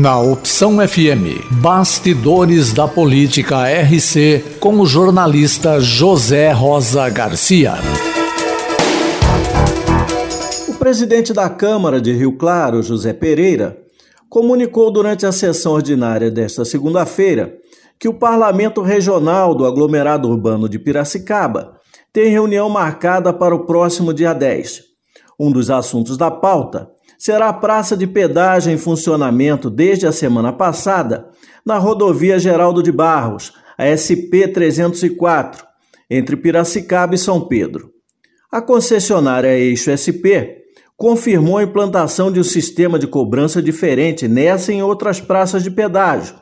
Na Opção FM, Bastidores da Política RC, com o jornalista José Rosa Garcia. O presidente da Câmara de Rio Claro, José Pereira, comunicou durante a sessão ordinária desta segunda-feira que o Parlamento Regional do Aglomerado Urbano de Piracicaba tem reunião marcada para o próximo dia 10. Um dos assuntos da pauta será a praça de pedágio em funcionamento desde a semana passada na rodovia Geraldo de Barros, a SP 304, entre Piracicaba e São Pedro. A concessionária Eixo SP confirmou a implantação de um sistema de cobrança diferente nessa e em outras praças de pedágio,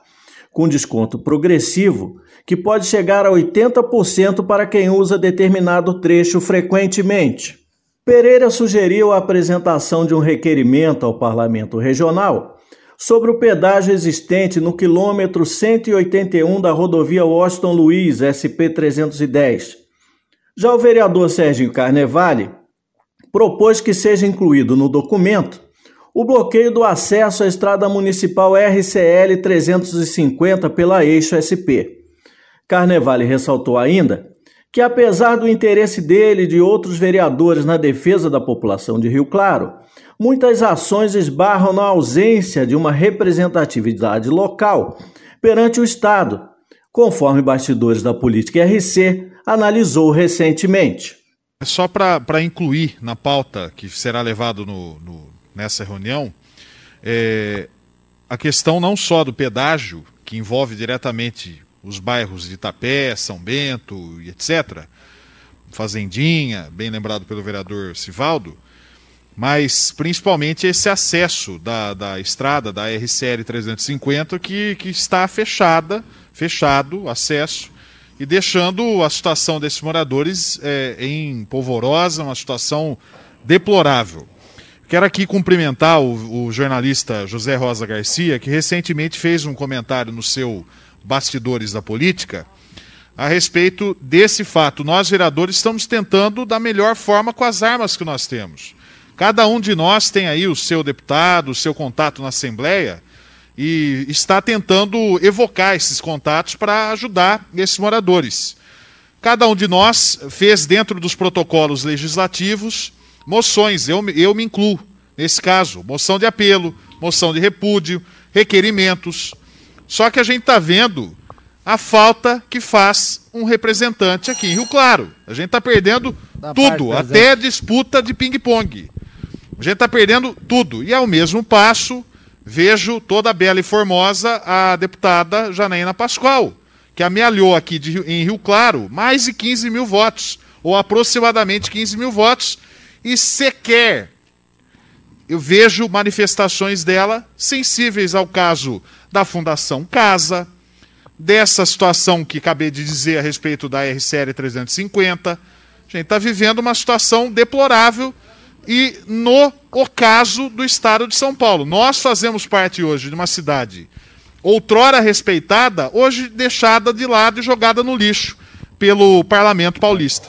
com desconto progressivo que pode chegar a 80% para quem usa determinado trecho frequentemente. Pereira sugeriu a apresentação de um requerimento ao Parlamento Regional sobre o pedágio existente no quilômetro 181 da rodovia Washington Luiz, SP-310. Já o vereador Sérgio Carnevale propôs que seja incluído no documento o bloqueio do acesso à estrada municipal RCL 350 pela Eixo SP. Carnevale ressaltou ainda que, apesar do interesse dele e de outros vereadores na defesa da população de Rio Claro, muitas ações esbarram na ausência de uma representatividade local perante o Estado, conforme bastidores da política RC analisou recentemente. É só para incluir na pauta que será levado no, no, nessa reunião, é, a questão não só do pedágio, que envolve diretamente os bairros de Itapé, São Bento e etc. Fazendinha, bem lembrado pelo vereador Sivaldo, mas principalmente esse acesso da, da estrada da RCL 350 que, que está fechada, fechado acesso e deixando a situação desses moradores é, em polvorosa, uma situação deplorável. Quero aqui cumprimentar o, o jornalista José Rosa Garcia, que recentemente fez um comentário no seu bastidores da política a respeito desse fato. Nós, vereadores, estamos tentando da melhor forma com as armas que nós temos. Cada um de nós tem aí o seu deputado, o seu contato na Assembleia e está tentando evocar esses contatos para ajudar esses moradores. Cada um de nós fez, dentro dos protocolos legislativos, moções, eu, eu me incluo nesse caso, moção de apelo, moção de repúdio, requerimentos, só que a gente está vendo a falta que faz um representante aqui em Rio Claro. A gente está perdendo da tudo, até a disputa de ping-pong. A gente está perdendo tudo. E ao mesmo passo, vejo toda bela e formosa a deputada Janaína Pascoal, que amealhou aqui de, em Rio Claro mais de 15 mil votos, ou aproximadamente 15 mil votos, e sequer eu vejo manifestações dela sensíveis ao caso da Fundação Casa, dessa situação que acabei de dizer a respeito da RCL 350. A gente está vivendo uma situação deplorável e no ocaso do estado de São Paulo. Nós fazemos parte hoje de uma cidade outrora respeitada, hoje deixada de lado e jogada no lixo pelo parlamento paulista.